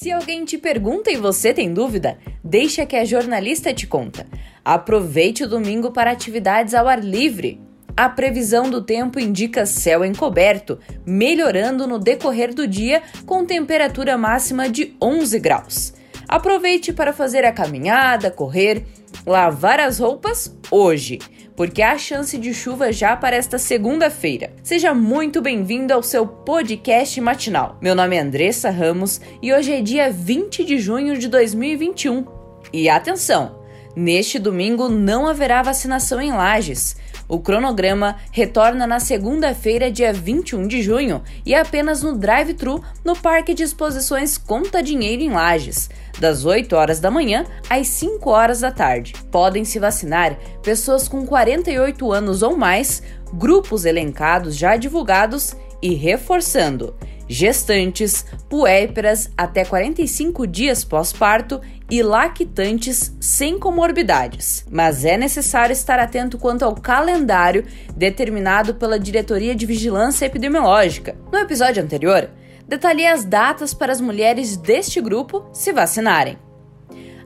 Se alguém te pergunta e você tem dúvida, deixa que a jornalista te conta. Aproveite o domingo para atividades ao ar livre. A previsão do tempo indica céu encoberto, melhorando no decorrer do dia com temperatura máxima de 11 graus. Aproveite para fazer a caminhada, correr, lavar as roupas hoje, porque há chance de chuva já para esta segunda-feira. Seja muito bem-vindo ao seu podcast matinal. Meu nome é Andressa Ramos e hoje é dia 20 de junho de 2021. E atenção! Neste domingo não haverá vacinação em Lages. O cronograma retorna na segunda-feira, dia 21 de junho, e apenas no drive-thru no Parque de Exposições Conta Dinheiro em Lages, das 8 horas da manhã às 5 horas da tarde. Podem se vacinar pessoas com 48 anos ou mais, grupos elencados já divulgados e reforçando gestantes, puérperas até 45 dias pós-parto e lactantes sem comorbidades. Mas é necessário estar atento quanto ao calendário determinado pela Diretoria de Vigilância Epidemiológica. No episódio anterior, detalhei as datas para as mulheres deste grupo se vacinarem.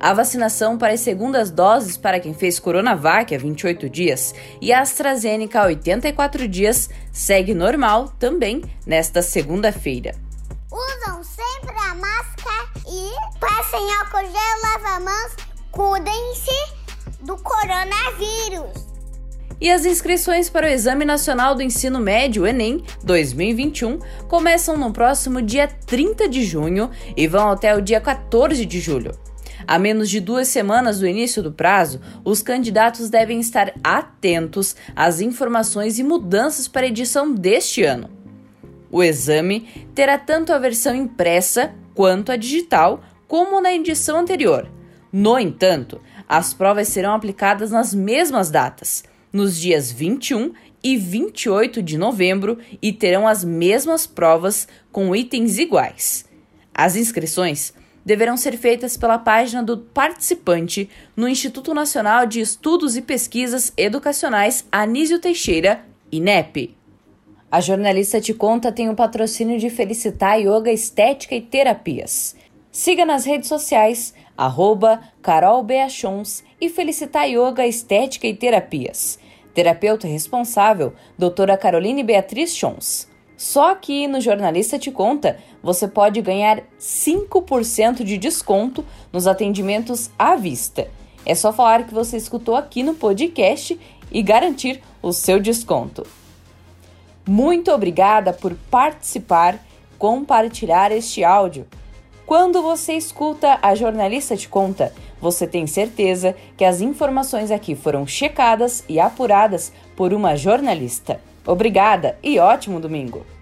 A vacinação para as segundas doses para quem fez Coronavac há 28 dias e a AstraZeneca há 84 dias segue normal também nesta segunda-feira. Usam sempre a máscara e passem álcool gel, lava mãos, cuidem-se do coronavírus. E as inscrições para o Exame Nacional do Ensino Médio, Enem 2021, começam no próximo dia 30 de junho e vão até o dia 14 de julho. A menos de duas semanas do início do prazo, os candidatos devem estar atentos às informações e mudanças para a edição deste ano. O exame terá tanto a versão impressa quanto a digital, como na edição anterior. No entanto, as provas serão aplicadas nas mesmas datas, nos dias 21 e 28 de novembro, e terão as mesmas provas com itens iguais. As inscrições deverão ser feitas pela página do participante no Instituto Nacional de Estudos e Pesquisas Educacionais Anísio Teixeira, INEP. A jornalista Te Conta tem o patrocínio de Felicitar Yoga Estética e Terapias. Siga nas redes sociais, arroba e Felicitar Yoga Estética e Terapias. Terapeuta responsável, doutora Caroline Beatriz Chons. Só aqui no Jornalista Te Conta você pode ganhar 5% de desconto nos atendimentos à vista. É só falar que você escutou aqui no podcast e garantir o seu desconto. Muito obrigada por participar, compartilhar este áudio. Quando você escuta a jornalista te conta, você tem certeza que as informações aqui foram checadas e apuradas por uma jornalista. Obrigada e ótimo domingo!